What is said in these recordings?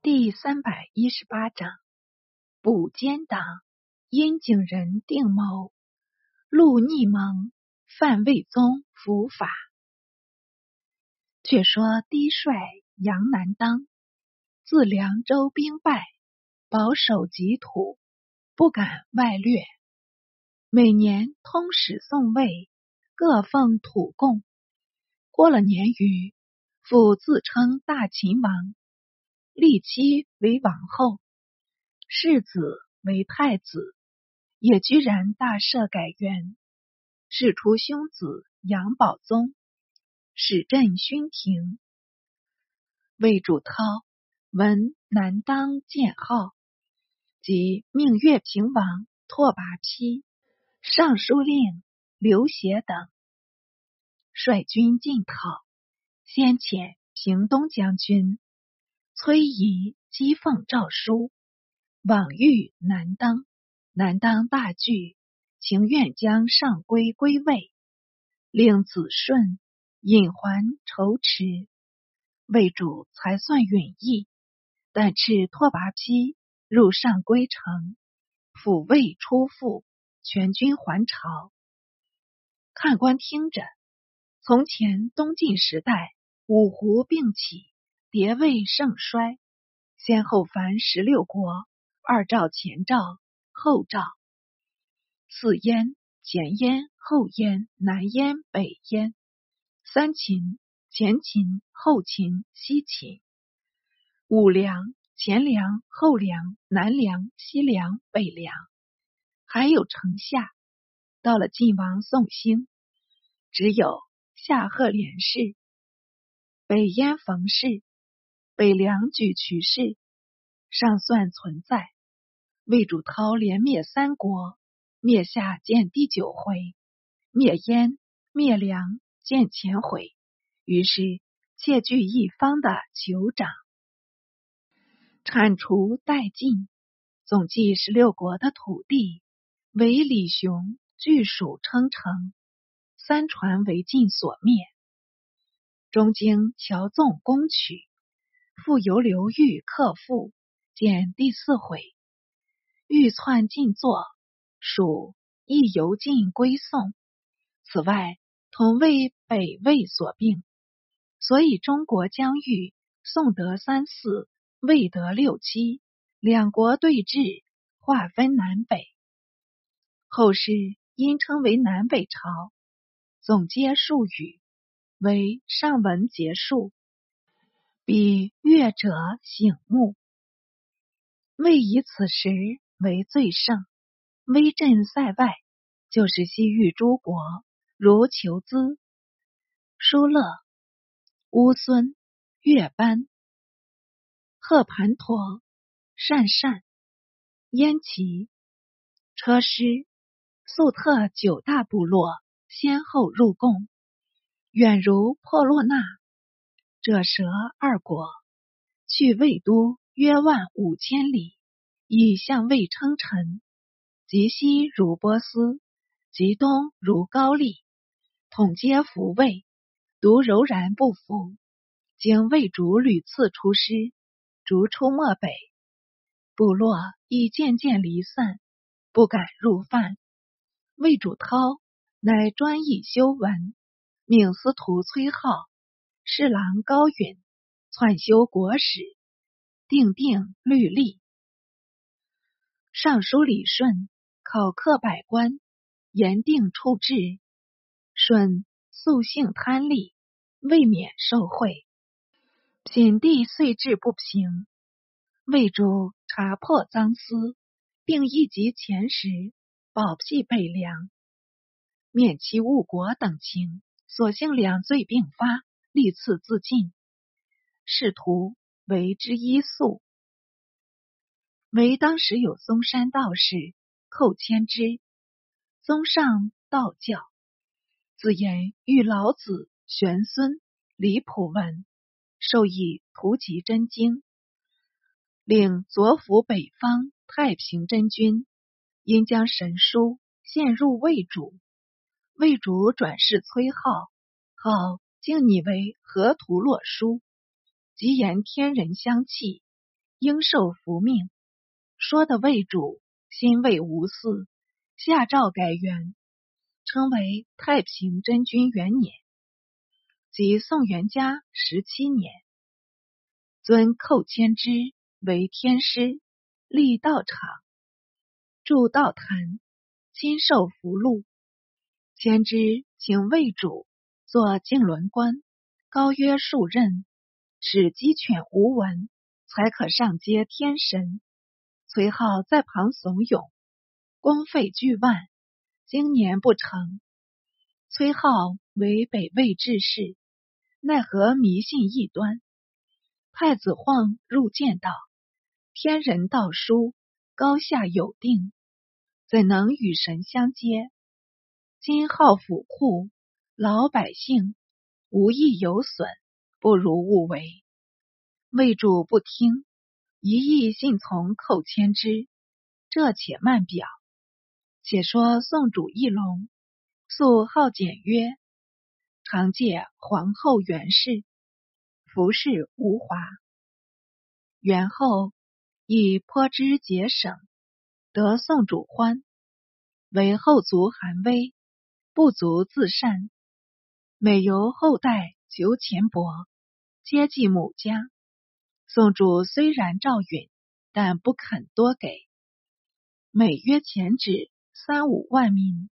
第三百一十八章：补奸党，阴景人定谋，陆逆蒙，范魏宗伏法。却说低帅杨南当自凉州兵败，保守己土，不敢外掠。每年通使宋魏，各奉土贡。过了年余，复自称大秦王。立妻为王后，世子为太子，也居然大赦改元，使出兄子杨宝宗，使镇勋庭。魏主涛闻南当建号，即命乐平王拓跋丕、尚书令刘协等率军进讨，先遣平东将军。崔仪讥讽诏书，往遇难当，难当大惧，情愿将上归归魏，令子顺引还仇池。魏主才算允意，但斥拓跋丕入上归城，抚慰出复，全军还朝。看官听着，从前东晋时代，五胡并起。迭位盛衰，先后凡十六国：二赵、前赵、后赵；四燕、前燕、后燕、南燕、北燕；三秦、前秦、后秦、西秦；五梁、前梁、后梁、南梁、西梁、北梁；还有城下。到了晋王宋兴，只有夏贺连氏、北燕冯氏。北凉举渠氏尚算存在，魏主涛连灭三国，灭夏见第九回，灭燕灭梁见前回，于是窃据一方的酋长，铲除殆尽，总计十六国的土地，为李雄据蜀称城，三传为晋所灭，中经乔纵攻取。复由刘裕克复，见第四回，欲篡晋作，属亦由晋归宋。此外，同为北魏所并，所以中国疆域，宋得三四，魏得六七，两国对峙，划分南北。后世因称为南北朝，总结术语为上文结束。比乐者醒目，未以此时为最盛，威震塞外，就是西域诸国，如求兹、疏勒、乌孙、月班、贺盘陀、善善、燕齐、车师、粟特九大部落先后入贡，远如破洛那。者蛇二国，去魏都约万五千里，以向魏称臣。及西如波斯，及东如高丽，统皆服魏，独柔然不服。经魏主屡次出师，逐出漠北，部落亦渐渐离散，不敢入犯。魏主涛乃专以修文，命司徒崔浩。侍郎高允篡修国史，定定律例。尚书李顺考克百官，严定处置。舜素性贪利，未免受贿。品地遂志不平，魏主查破赃私，并一级前时保辟北凉，免其误国等情，所幸两罪并发。历次自尽，仕途为之一粟。为当时有嵩山道士寇谦之，宗上道教，自言遇老子、玄孙、李普文，授以图集真经，令左辅北方太平真君，因将神书献入魏主，魏主转世崔浩，号。竟拟为河图洛书，即言天人相弃，应受福命。说的魏主心未无私，下诏改元，称为太平真君元年，即宋元嘉十七年。尊寇谦之为天师，立道场，筑道坛，亲授福禄。谦之请魏主做净轮官，高约数任，使鸡犬无闻，才可上接天神。崔浩在旁怂恿，公费巨万，经年不成。崔浩为北魏志士，奈何迷信异端？太子晃入见道：“天人道殊，高下有定，怎能与神相接？今号府库，老百姓无益有损，不如勿为。”魏主不听。一意信从寇谦之，这且慢表。且说宋主义隆，素好简约，常借皇后元氏，服饰无华。元后亦颇知节省，得宋主欢，为后族寒微，不足自善，每由后代求钱帛，接济母家。宋主虽然照允，但不肯多给，每月钱纸三五万民，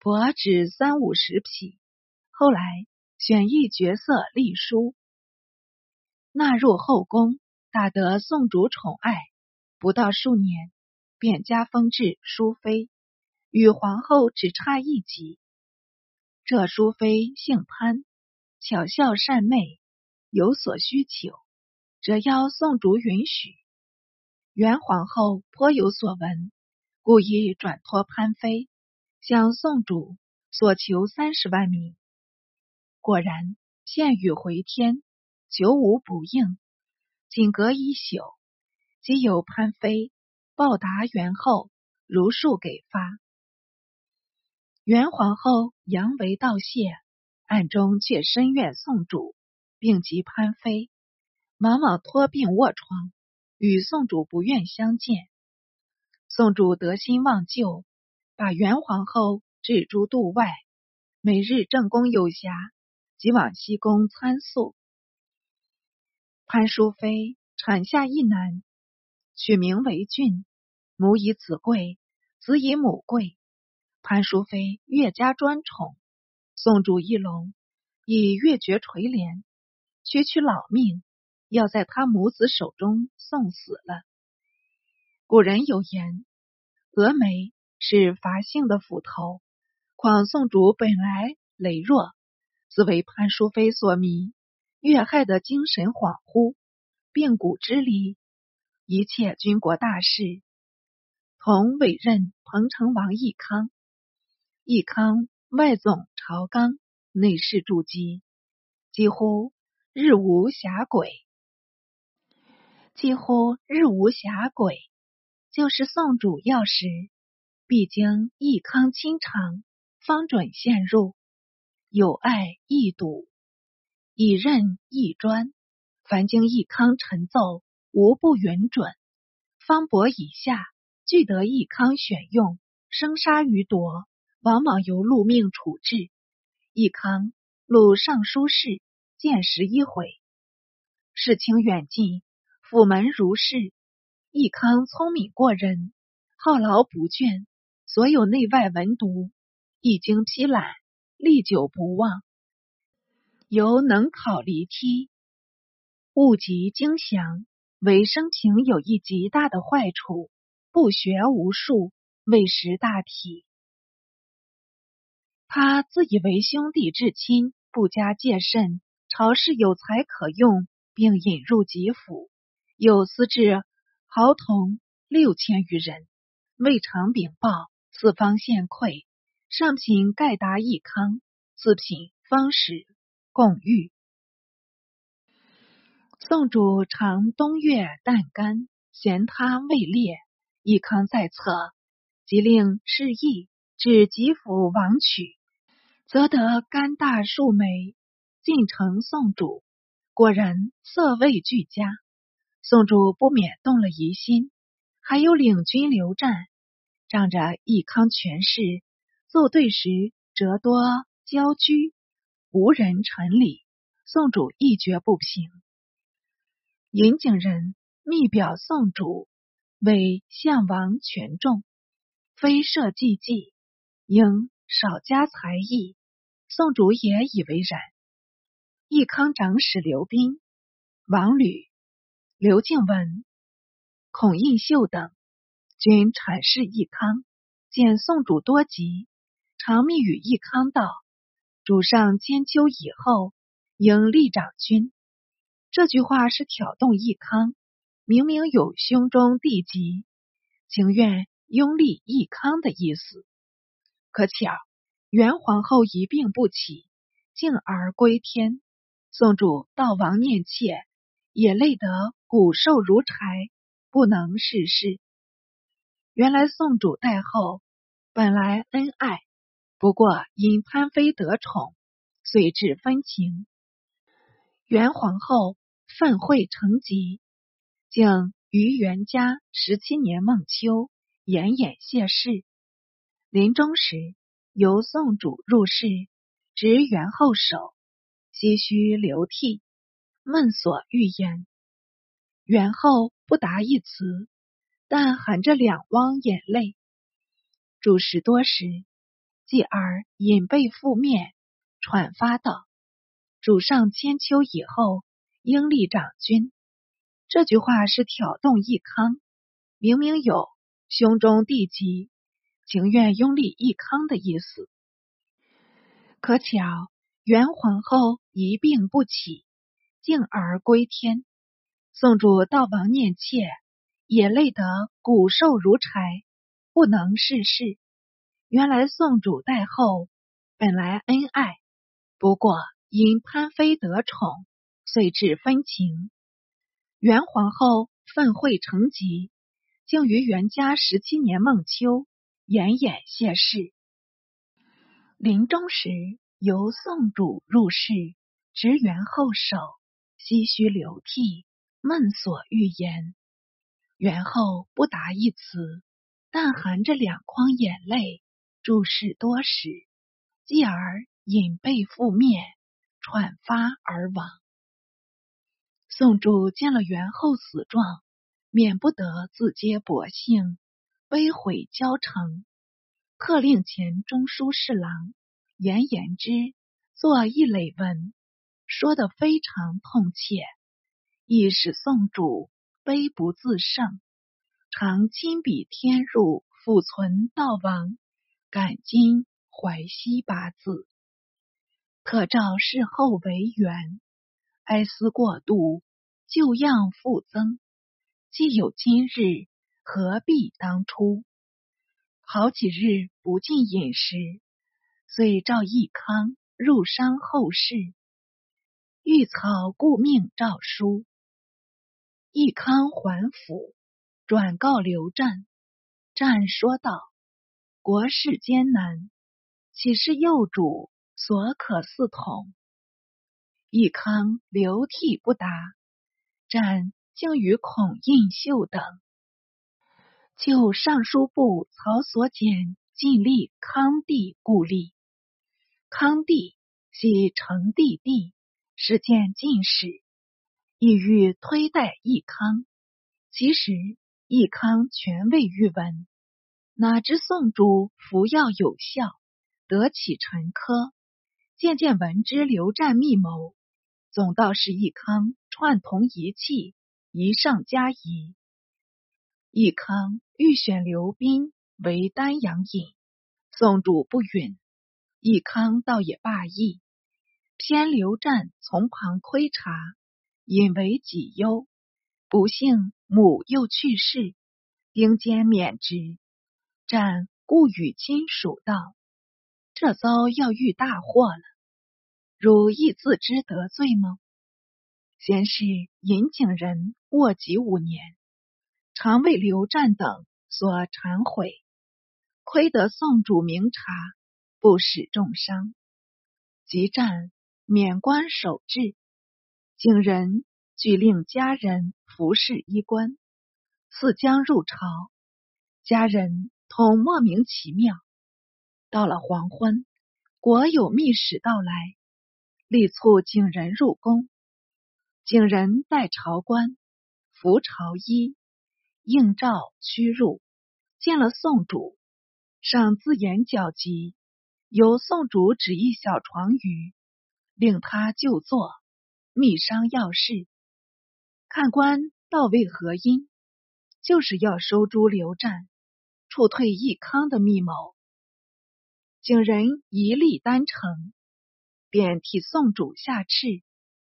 帛纸三五十匹。后来选一角色立书，纳入后宫，大得宋主宠爱。不到数年，便加封至淑妃，与皇后只差一级。这淑妃姓潘，巧笑善媚。有所需求，则要宋主允许。元皇后颇有所闻，故意转托潘妃，向宋主所求三十万名。果然，献语回天，求无不应。仅隔一宿，即有潘妃报答元后，如数给发。元皇后扬眉道谢，暗中却深怨宋主。病及潘妃，往往托病卧床，与宋主不愿相见。宋主得心忘旧，把元皇后置诸度外，每日正宫有暇，即往西宫参宿。潘淑妃产下一男，取名为俊，母以子贵，子以母贵。潘淑妃越加专宠，宋主一龙以越绝垂怜。区区老命，要在他母子手中送死了。古人有言：“峨眉是伐性的斧头。”况宋主本来羸弱，自为潘淑妃所迷，越害得精神恍惚，病骨之离。一切军国大事，同委任彭城王义康。义康外总朝纲，内侍筑基，几乎。日无暇轨，几乎日无暇轨。就是宋主要时，必经义康亲尝，方准献入。有爱易笃，以任易专。凡经义康陈奏，无不允准。方伯以下，俱得义康选用，生杀予夺，往往由禄命处置。义康录尚书事。见十一回，事情远近，府门如是。义康聪明过人，好劳不倦，所有内外文读，一经批览，历久不忘。由能考离梯，物极精详，唯生平有一极大的坏处，不学无术，未识大体。他自以为兄弟至亲，不加戒慎。朝士有才可用，并引入吉府，有司至豪同六千余人，未尝禀报。四方献馈，上品盖达一康，次品方使贡玉。宋主常冬月旦干，嫌他未烈，一康在侧，即令示意至吉府王取，则得甘大数枚。进城送主，果然色味俱佳。宋主不免动了疑心，还有领军刘湛，仗着义康权势，奏对时折多骄居，无人臣礼。宋主一蹶不平，尹景仁密表宋主为相王权重，非设祭祭，应少加才艺。宋主也以为然。义康长史刘斌、王吕、刘敬文、孔应秀等均阐释义康，见宋主多疾，常密与义康道：“主上千秋以后。”应立长君，这句话是挑动义康，明明有胸中地疾，情愿拥立义康的意思。可巧元皇后一病不起，敬而归天。宋主悼亡念妾，也累得骨瘦如柴，不能事事。原来宋主代后本来恩爱，不过因潘妃得宠，遂致分情。元皇后愤恚成疾，竟于元嘉十七年孟秋奄奄谢世。临终时，由宋主入室，执元后手，唏嘘流涕，闷所欲言。元后不答一词，但含着两汪眼泪。主事多时，继而隐背覆面，喘发道。主上千秋以后，应立长君。这句话是挑动义康，明明有胸中地疾，情愿拥立义康的意思。可巧元皇后一病不起，敬而归天。宋主悼亡念妾，也累得骨瘦如柴，不能事事。原来宋主代后本来恩爱，不过。因潘妃得宠，遂致分情。元皇后愤恚成疾，竟于元嘉十七年孟秋奄奄谢世。临终时，由宋主入室，执元后手，唏嘘流涕，闷所欲言。元后不答一词，但含着两眶眼泪，注视多时，继而隐背覆面。喘发而亡。宋主见了元后死状，免不得自揭薄幸，悲悔交成，刻令前中书侍郎严言之作一累文，说得非常痛切，亦使宋主悲不自胜，常亲笔添入，复存悼亡，感今怀惜八字。特召事后为缘，哀思过度，旧样复增。既有今日，何必当初？好几日不进饮食，遂召义康入商后事。欲草故命诏书，义康还府，转告刘湛。湛说道：“国事艰难，岂是幼主？”所可似统，义康流涕不答。战竟与孔印秀等就尚书部曹所简尽立康帝故立。康帝系成帝弟，是见进士，意欲推戴义康。其实义康权位欲闻，哪知宋主服药有效，得启陈科。渐渐闻之，刘湛密谋，总道是义康串同一气，一上加一。义康欲选刘斌为丹阳尹，宋主不允。义康倒也罢意，偏刘湛从旁窥察，引为己忧。不幸母又去世，兵坚免职。湛故与亲属道：“这遭要遇大祸了。”汝亦自知得罪吗？先是引景人卧疾五年，常为刘湛等所忏悔，亏得宋主明察，不使重伤。即战免官守制，景仁俱令家人服侍衣冠。似将入朝，家人同莫名其妙。到了黄昏，国有密使到来，力促景仁入宫。景仁带朝官，服朝衣，应召驱入，见了宋主，赏自言焦急，由宋主指一小床余，令他就坐，密商要事。看官到为何因？就是要收诸刘湛，处退义康的密谋。景仁一力单成，便替宋主下敕，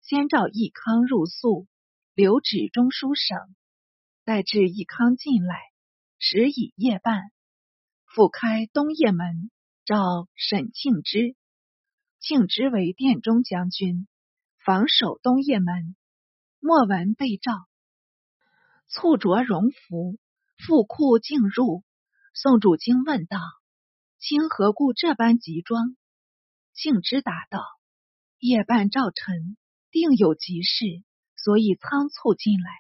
先召义康入宿，留旨中书省，待至义康进来，时已夜半，复开东掖门，召沈庆之。庆之为殿中将军，防守东掖门。莫闻被召。簇着荣服，复库进入。宋主惊问道：“卿何故这般急装？”庆之答道：“夜半召臣，定有急事，所以仓促进来。”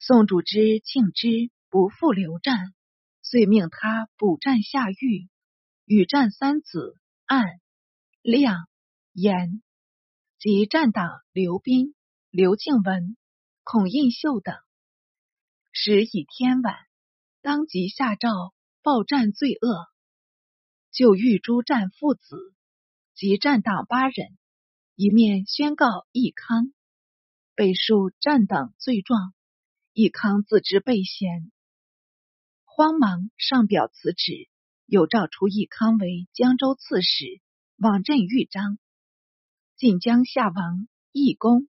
宋主之庆之不负刘战，遂命他补战下狱，与战三子暗、亮、严及战党刘斌、刘敬文、孔印秀等。时已天晚，当即下诏报战罪恶，就欲诸战父子及战党八人，一面宣告义康，背述战党罪状。义康自知被嫌，慌忙上表辞职，又诏出义康为江州刺史，往镇豫章。晋江夏王义公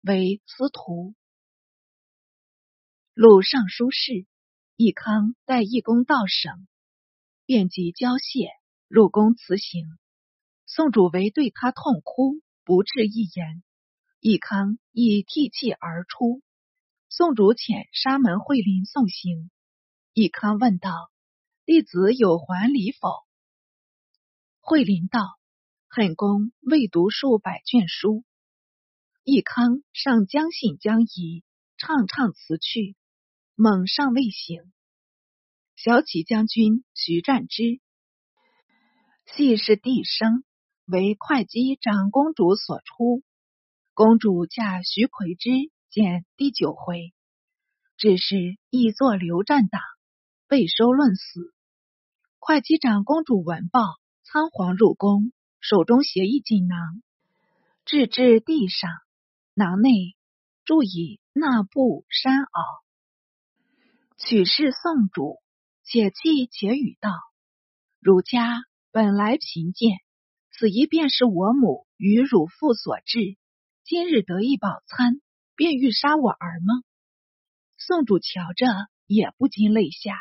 为司徒。录尚书事，义康带义公到省，便即交谢入宫辞行。宋主为对他痛哭，不置一言。义康亦涕泣而出。宋主遣沙门惠林送行。义康问道：“弟子有还礼否？”惠林道：“恨公未读数百卷书。”义康上将信将疑，唱唱辞去。猛尚未醒，小启将军徐占之系是弟生，为会稽长公主所出。公主嫁徐魁之，见第九回，只是亦作刘战党，被收论死。会稽长公主闻报，仓皇入宫，手中携一锦囊，置至地上，囊内注以纳布山袄。取是宋主，且泣且语道：“汝家本来贫贱，此一便是我母与汝父所致。今日得一饱餐，便欲杀我儿吗？”宋主瞧着，也不禁泪下。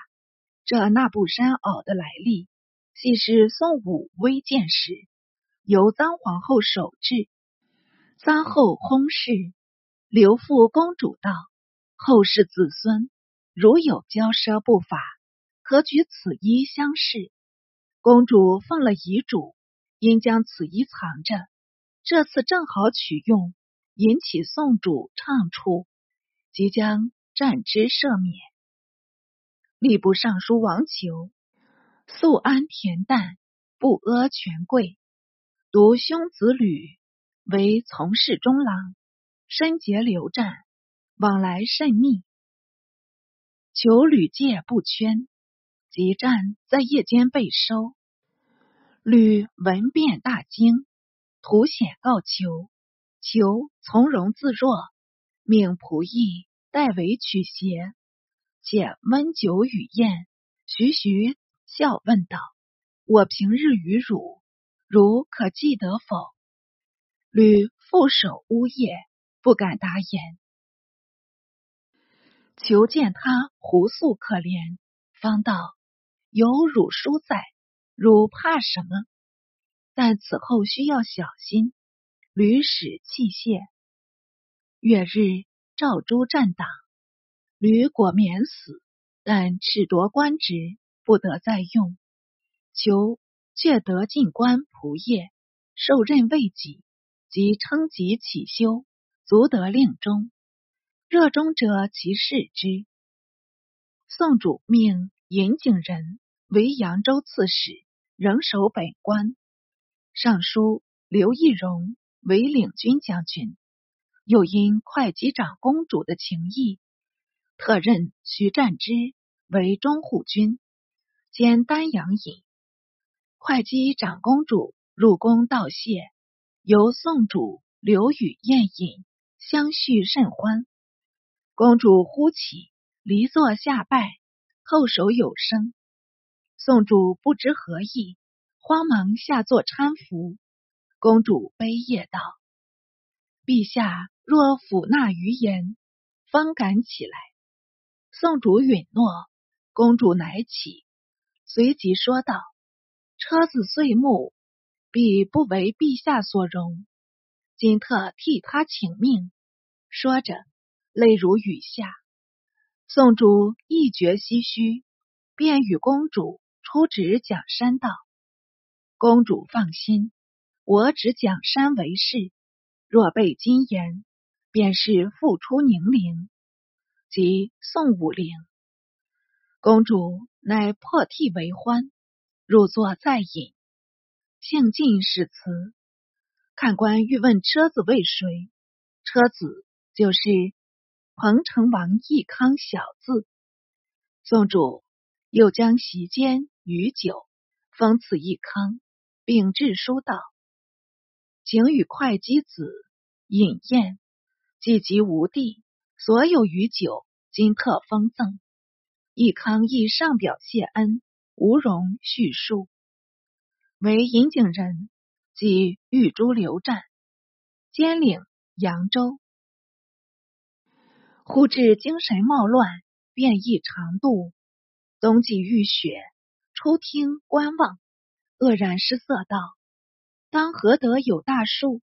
这那布衫袄的来历，系是宋武威建时，由臧皇后手制。臧后薨逝，留父公主道：“后世子孙。”如有骄奢不法，可举此衣相视。公主奉了遗嘱，应将此衣藏着。这次正好取用，引起宋主畅处，即将战之赦免。吏部尚书王求素安恬淡，不阿权贵。独兄子吕为从事中郎，深结刘战，往来甚密。求吕戒不圈，即战在夜间被收。吕闻变大惊，图险告求。求从容自若，命仆役代为取鞋，且温酒与宴，徐徐笑问道：“我平日与汝，汝可记得否？”吕负手呜咽，不敢答言。求见他胡素可怜，方道有汝叔在，汝怕什么？但此后需要小心。屡使器械。月日赵诸战党，吕果免死，但褫夺官职，不得再用。求却得进官仆业，受任未几，即称疾起修，足得令中。热衷者，其视之。宋主命尹景仁为扬州刺史，仍守本官。尚书刘义荣为领军将军，又因会稽长公主的情谊，特任徐占之为中护军，兼丹阳尹。会稽长公主入宫道谢，由宋主刘宇宴饮，相叙甚欢。公主忽起，离座下拜，后手有声。宋主不知何意，慌忙下座搀扶。公主悲咽道：“陛下若抚纳于言，方敢起来。”宋主允诺，公主乃起，随即说道：“车子岁暮，必不为陛下所容，今特替他请命。”说着。泪如雨下，宋主一觉唏嘘，便与公主出旨蒋山道：“公主放心，我只蒋山为事，若被金言，便是复出宁陵，即宋武陵。”公主乃破涕为欢，入座再饮，兴尽使辞。看官欲问车子为谁，车子就是。彭城王义康小字，宋主又将席间与酒封赐义康，并致书道：“请与会稽子饮宴，既及无地，所有余酒今特封赠。”义康亦上表谢恩，无容叙述。为引景人，即玉珠刘湛，兼领扬州。忽至精神冒乱，便意长度。冬季遇雪，初听观望，愕然失色道：“当何得有大树？”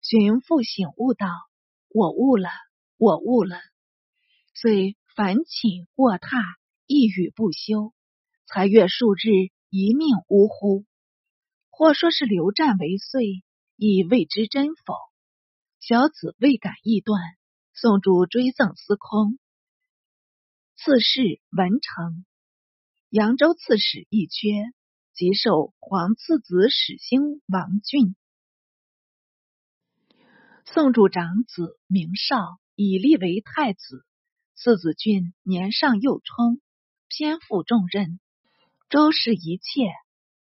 寻复醒悟道：“我悟了，我悟了。”遂反寝卧榻，一语不休，才月数日，一命呜呼。或说是刘湛为岁，亦未知真否。小子未敢臆断。宋主追赠司空，刺史文成，扬州刺史一缺，即授皇次子史兴王俊。宋主长子明少，以立为太子。次子俊年尚幼冲，偏负重任，周氏一切，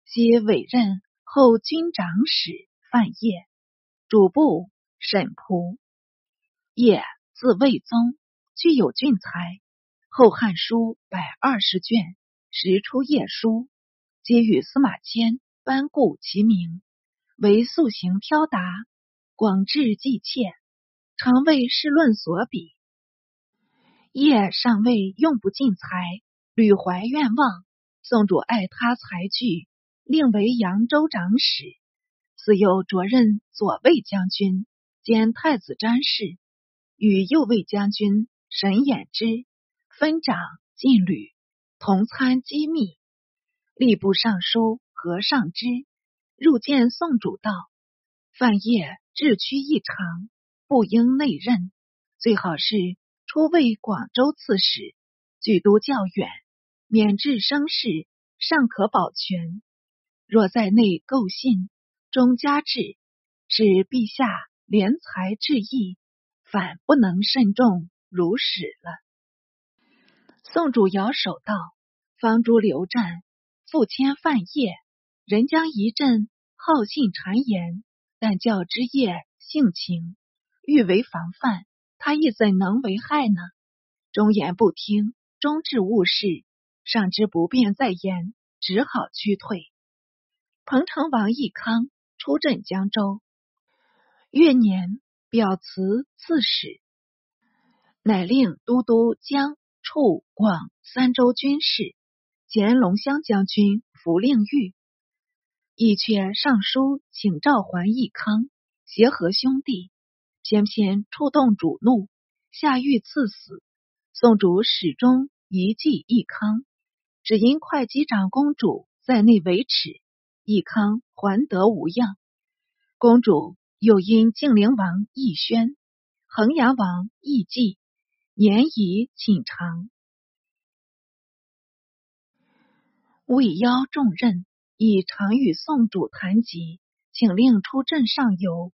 皆委任后军长史范晔，主簿沈仆晔。字魏宗，具有俊才，《后汉书》百二十卷，时出页书，皆与司马迁班固齐名，为素行飘达，广志济切，常为世论所比。业尚未用不尽才，屡怀愿望。宋主爱他才具，令为扬州长史，自幼着任左卫将军兼太子詹事。与右卫将军沈衍之分掌禁旅，同参机密。吏部尚书何尚之入见宋主道：“范晔志屈异常，不应内任，最好是出为广州刺史，举都较远，免至生事，尚可保全。若在内构信，终加治，使陛下怜才治义。”反不能慎重如始了。宋主摇手道：“方诸刘湛复迁范晔，人将一阵好信谗言，但教之业性情，欲为防范，他亦怎能为害呢？忠言不听，终至误事，上知不便再言，只好屈退。彭城王义康出镇江州，月年。”表辞刺史，乃令都督江、处、广三州军事，兼龙骧将军符令玉，亦却上书请召还义康，协和兄弟，偏偏触动主怒，下狱赐死。宋主始终遗记义康，只因会稽长公主在内维持，义康还得无恙。公主又因晋陵王奕轩、衡阳王奕季年已寝长，未邀重任，以常与宋主谈及，请令出镇上游。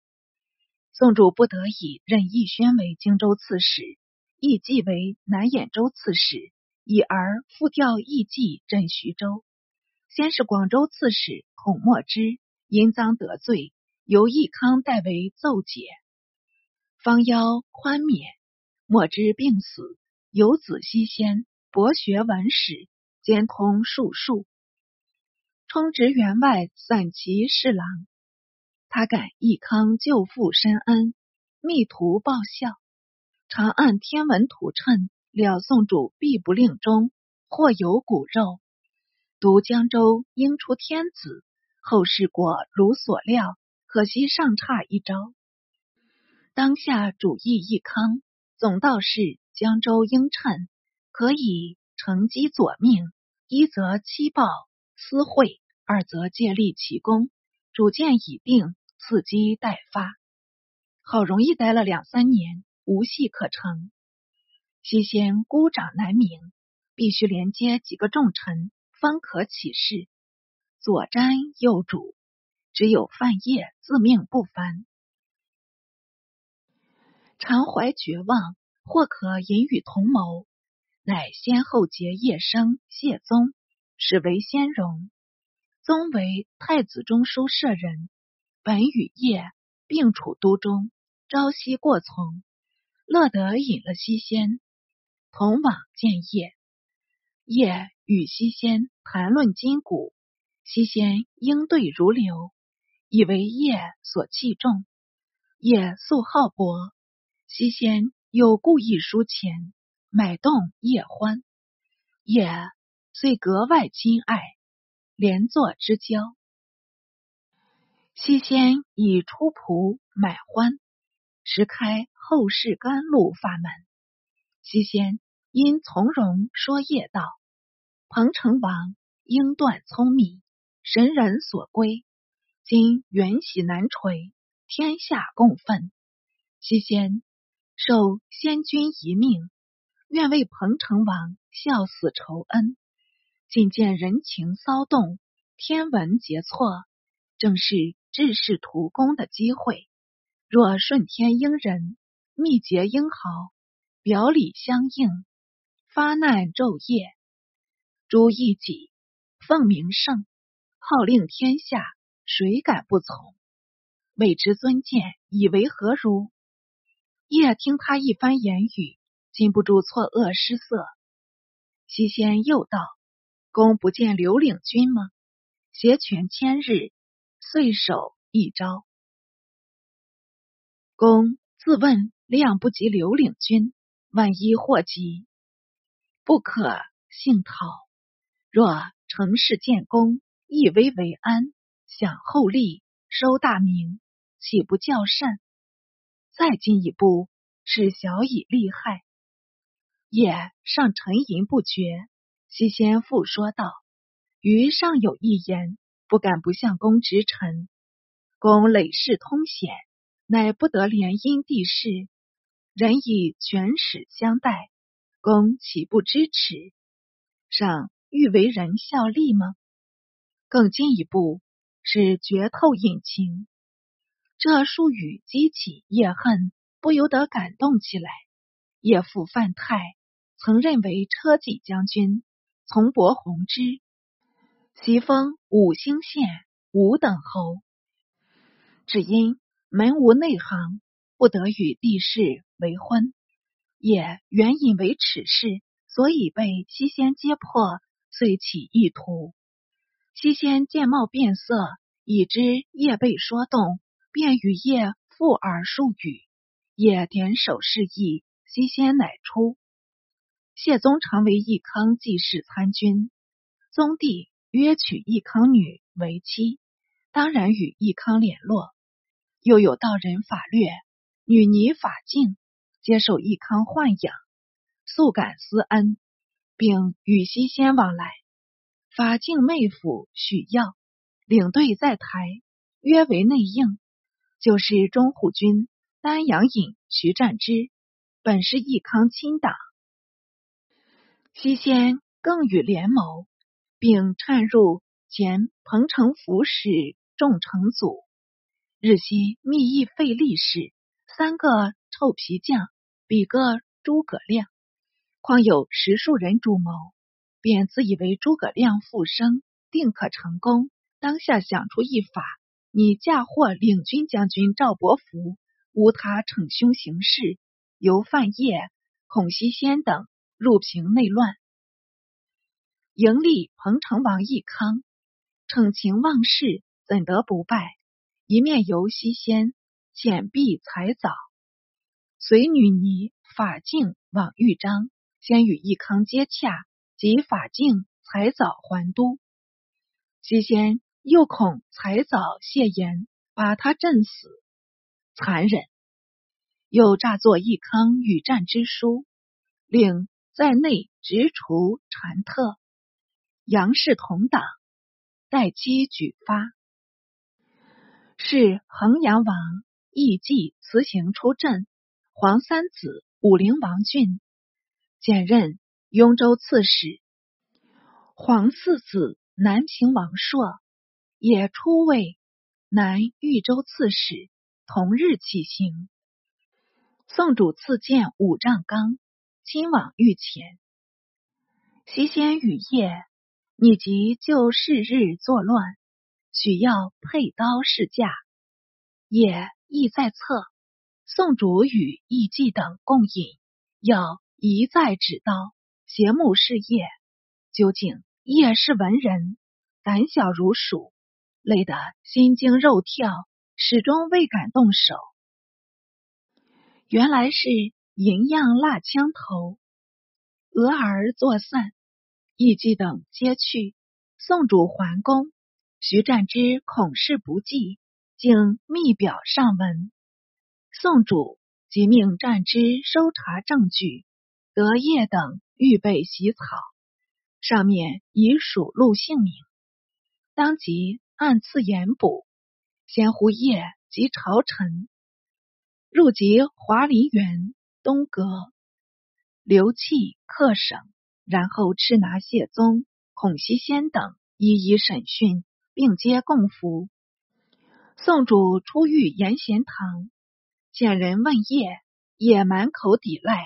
宋主不得已任奕轩为荆州刺史，奕季为南兖州刺史，以而复调奕季镇徐州。先是广州刺史孔墨之因赃得罪，由义康代为奏解，方邀宽免。墨之病死，有子西先博学文史，兼通术数，充职员外散骑侍郎。他感义康救父深恩，密图报效，常按天文图谶了宋主必不令终，或有骨肉。读江州应出天子，后事果如所料，可惜尚差一招。当下主意义康，总道是江州应趁，可以乘机左命，一则期报私会，二则借力其功。主见已定，伺机待发。好容易待了两三年，无戏可成。西先孤掌难鸣，必须连接几个重臣。方可起事，左瞻右主，只有范晔自命不凡，常怀绝望，或可引与同谋，乃先后结叶生、谢宗，始为先荣。宗为太子中书舍人，本与叶并处都中，朝夕过从，乐得饮了西仙，同往见叶。叶与西仙谈论今古，西仙应对如流，以为叶所器重。叶素好博，西仙又故意输钱，买动叶欢，叶遂格外亲爱，连坐之交。西仙以出仆买欢，时开后世甘露法门。西仙因从容说业道。彭城王英断聪明，神人所归。今元喜难垂，天下共愤。西先受先君遗命，愿为彭城王效死仇恩。今见人情骚动，天文结错，正是治世图功的机会。若顺天应人，密结英豪，表里相应，发难昼夜。朱义己奉名圣，号令天下，谁敢不从？为之尊见，以为何如？夜听他一番言语，禁不住错愕失色。西仙又道：“公不见刘领军吗？挟权千日，遂守一招。公自问量不及刘领军，万一祸及，不可幸讨。”若成事建功，以危为安，享厚利，收大名，岂不较善？再进一步，使小以利害。也尚沉吟不决。西先父说道：“余尚有一言，不敢不向公直陈。公累世通显，乃不得联姻帝室，人以权使相待，公岂不支持？上。”欲为人效力吗？更进一步是绝透隐情。这术语激起叶恨，不由得感动起来。叶父范泰曾任为车骑将军，从伯弘之，袭封五星县五等侯。只因门无内行，不得与帝室为婚，也原以为耻事，所以被西仙揭破。遂起意图，西仙见貌变色，已知叶被说动，便与叶附耳数语。叶点首示意，西仙乃出。谢宗常为义康继世参军，宗帝约娶义康女为妻，当然与义康联络。又有道人法略，女尼法静，接受义康豢养，素感思恩。并与西仙往来，法静妹夫许耀领队在台，约为内应。就是中护军丹阳尹徐占之，本是义康亲党。西先更与联谋，并掺入前彭城府使众成祖，日夕密议费力士三个臭皮匠，比个诸葛亮，况有十数人主谋，便自以为诸葛亮复生，定可成功。当下想出一法，你嫁祸领军将军赵伯符，诬他逞凶行事，由范晔、孔熙先等入平内乱，迎立彭城王义康，逞情忘事，怎得不败？一面由西先遣避采藻，随女尼法镜往豫章，先与义康接洽，及法镜、采藻还都，西先。又恐采藻谢言，把他震死，残忍。又诈作义康与战之书，令在内直除禅特，杨氏同党，待机举发。是衡阳王义季辞行出镇，皇三子武陵王俊兼任雍州刺史，皇四子南平王朔。也出位南豫州刺史，同日起行。宋主赐剑五丈冈，亲往御前。西先雨夜，你即就是日作乱，许要佩刀试驾，也意在侧。宋主与义季等共饮，要一再指刀，斜目视夜。究竟夜是文人，胆小如鼠。累得心惊肉跳，始终未敢动手。原来是银样蜡枪头，俄而作散，义季等皆去。宋主还宫，徐占之恐事不济，竟密表上文。宋主即命占之收查证据，德业等预备洗草，上面已数录姓名，当即。按次严补，先胡夜及朝臣入籍华林园、东阁、留弃客省，然后吃拿谢宗、孔熙先等一一审讯，并皆供服。宋主出狱严贤堂，见人问业，也满口抵赖。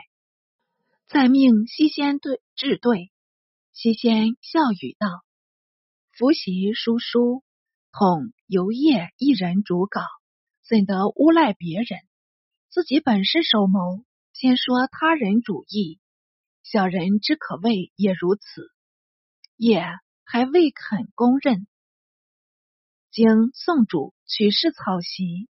再命西先对治对，西先笑语道：“伏习叔叔。”恐由业一人主稿，怎得诬赖别人？自己本是首谋，先说他人主意，小人之可畏也如此，也还未肯公认。经宋主取示草席，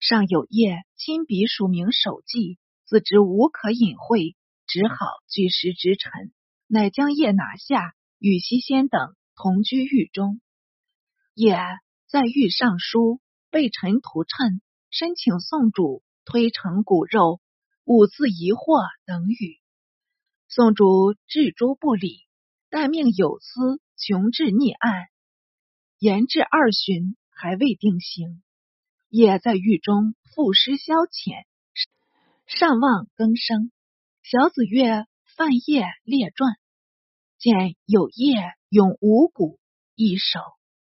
上有叶亲笔署名手迹，自知无可隐晦，只好据实直陈，乃将叶拿下，与西仙等同居狱中。也在御上书被臣图谶，申请宋主推成骨肉，五字疑惑等语。宋主置诸不理，但命有司穷治逆案，延至二旬还未定刑。也在狱中赋诗消遣，上望更生。小子曰：“范晔列传，见有业咏五谷一首。”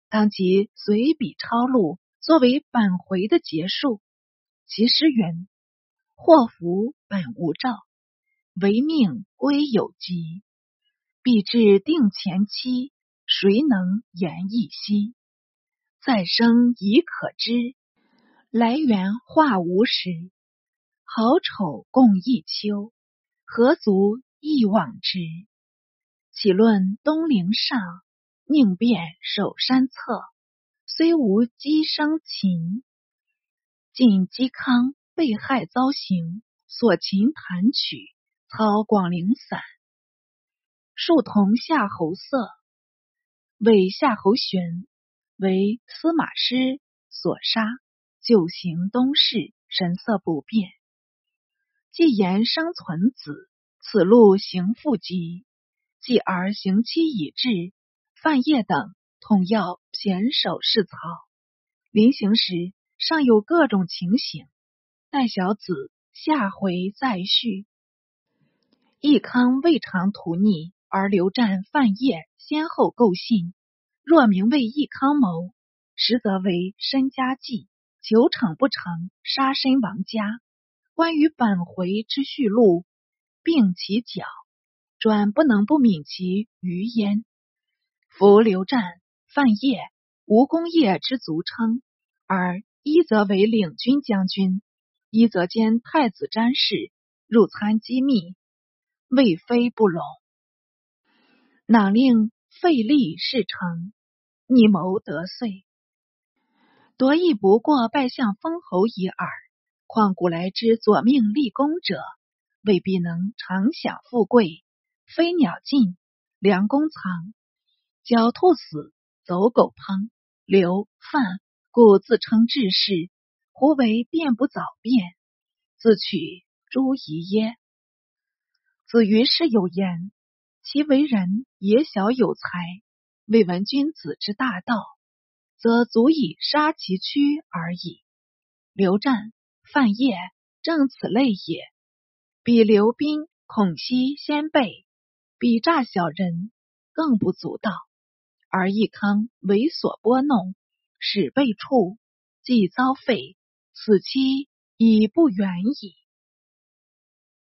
当即随笔抄录，作为本回的结束。其诗云：“祸福本无兆，唯命归有极。必至定前期，谁能言一息？再生已可知，来源化无时。好丑共一秋，何足一往之？岂论东陵上？”宁变守山侧，虽无鸡生禽。晋嵇康被害遭刑，所琴弹曲，操广陵散。树同夏侯色，为夏侯玄为司马师所杀。旧行东市，神色不变。既言生存子，此路行复急。继而行期已至。范晔等统要骈手试草，临行时尚有各种情形，待小子下回再叙。义康未尝图逆，而刘湛、范晔先后构信，若名为义康谋，实则为身家计，求成不成，杀身亡家。关于本回之序录，并其脚，转不能不敏其余焉。夫刘湛、范晔无功业之足称，而一则为领军将军，一则兼太子詹事，入参机密。未非不容，哪令费力事成，逆谋得遂，夺亦不过拜相封侯一耳。况古来之左命立功者，未必能常享富贵。飞鸟尽，良弓藏；狡兔死，走狗烹。刘范故自称志士，胡为变不早变，自取诸夷耶？子于是有言：其为人也小有才，未闻君子之大道，则足以杀其躯而已。刘湛、范晔正此类也。比刘斌、孔熙先辈，比诈小人，更不足道。而义康猥琐拨弄，使被处，即遭废，此期已不远矣。